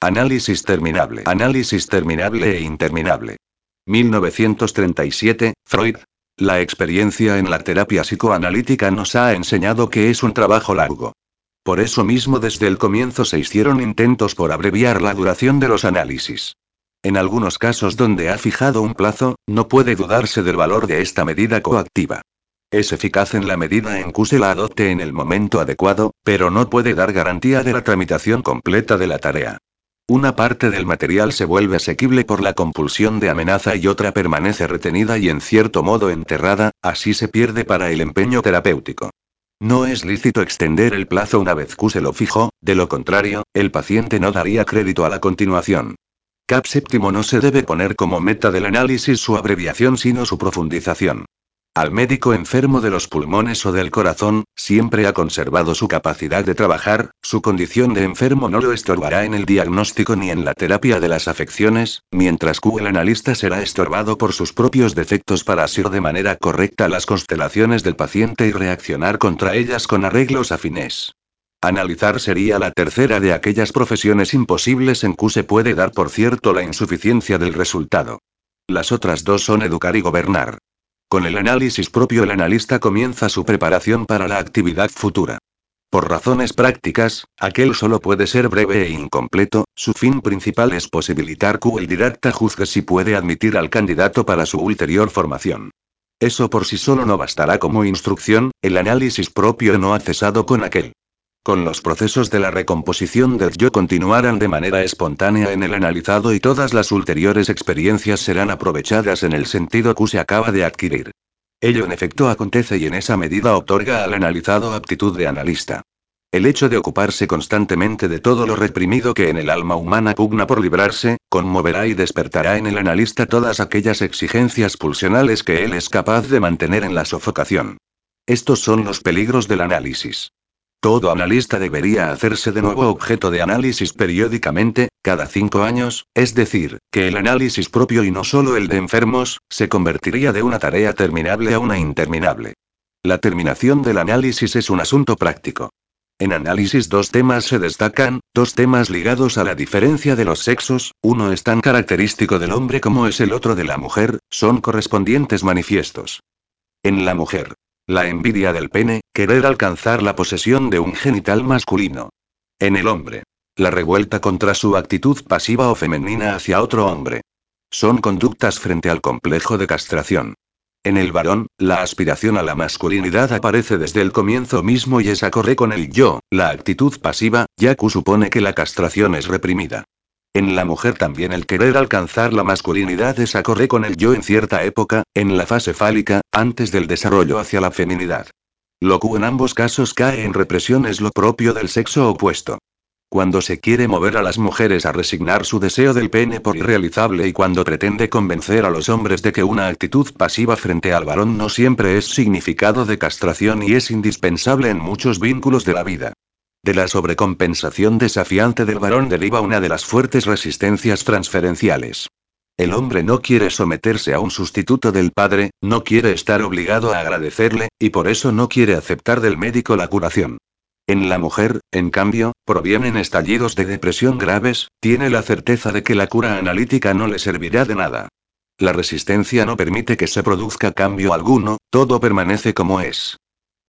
Análisis terminable. Análisis terminable e interminable. 1937, Freud. La experiencia en la terapia psicoanalítica nos ha enseñado que es un trabajo largo. Por eso mismo desde el comienzo se hicieron intentos por abreviar la duración de los análisis. En algunos casos donde ha fijado un plazo, no puede dudarse del valor de esta medida coactiva. Es eficaz en la medida en que se la adopte en el momento adecuado, pero no puede dar garantía de la tramitación completa de la tarea. Una parte del material se vuelve asequible por la compulsión de amenaza y otra permanece retenida y en cierto modo enterrada, así se pierde para el empeño terapéutico. No es lícito extender el plazo una vez que se lo fijó, de lo contrario, el paciente no daría crédito a la continuación. Cap séptimo no se debe poner como meta del análisis su abreviación sino su profundización. Al médico enfermo de los pulmones o del corazón, siempre ha conservado su capacidad de trabajar, su condición de enfermo no lo estorbará en el diagnóstico ni en la terapia de las afecciones, mientras que el analista será estorbado por sus propios defectos para asir de manera correcta las constelaciones del paciente y reaccionar contra ellas con arreglos afines. Analizar sería la tercera de aquellas profesiones imposibles en que se puede dar por cierto la insuficiencia del resultado. Las otras dos son educar y gobernar. Con el análisis propio el analista comienza su preparación para la actividad futura. Por razones prácticas, aquel solo puede ser breve e incompleto, su fin principal es posibilitar que el directa juzgue si puede admitir al candidato para su ulterior formación. Eso por sí solo no bastará como instrucción, el análisis propio no ha cesado con aquel con los procesos de la recomposición del yo continuarán de manera espontánea en el analizado y todas las ulteriores experiencias serán aprovechadas en el sentido que se acaba de adquirir. Ello en efecto acontece y en esa medida otorga al analizado aptitud de analista. El hecho de ocuparse constantemente de todo lo reprimido que en el alma humana pugna por librarse, conmoverá y despertará en el analista todas aquellas exigencias pulsionales que él es capaz de mantener en la sofocación. Estos son los peligros del análisis. Todo analista debería hacerse de nuevo objeto de análisis periódicamente, cada cinco años, es decir, que el análisis propio y no solo el de enfermos, se convertiría de una tarea terminable a una interminable. La terminación del análisis es un asunto práctico. En análisis dos temas se destacan, dos temas ligados a la diferencia de los sexos, uno es tan característico del hombre como es el otro de la mujer, son correspondientes manifiestos. En la mujer, la envidia del pene, querer alcanzar la posesión de un genital masculino. En el hombre. La revuelta contra su actitud pasiva o femenina hacia otro hombre. Son conductas frente al complejo de castración. En el varón, la aspiración a la masculinidad aparece desde el comienzo mismo y esa corre con el yo, la actitud pasiva, ya que supone que la castración es reprimida. En la mujer también el querer alcanzar la masculinidad desacorre con el yo en cierta época, en la fase fálica, antes del desarrollo hacia la feminidad. Lo que en ambos casos cae en represión es lo propio del sexo opuesto. Cuando se quiere mover a las mujeres a resignar su deseo del pene por irrealizable y cuando pretende convencer a los hombres de que una actitud pasiva frente al varón no siempre es significado de castración y es indispensable en muchos vínculos de la vida. De la sobrecompensación desafiante del varón deriva una de las fuertes resistencias transferenciales. El hombre no quiere someterse a un sustituto del padre, no quiere estar obligado a agradecerle, y por eso no quiere aceptar del médico la curación. En la mujer, en cambio, provienen estallidos de depresión graves, tiene la certeza de que la cura analítica no le servirá de nada. La resistencia no permite que se produzca cambio alguno, todo permanece como es.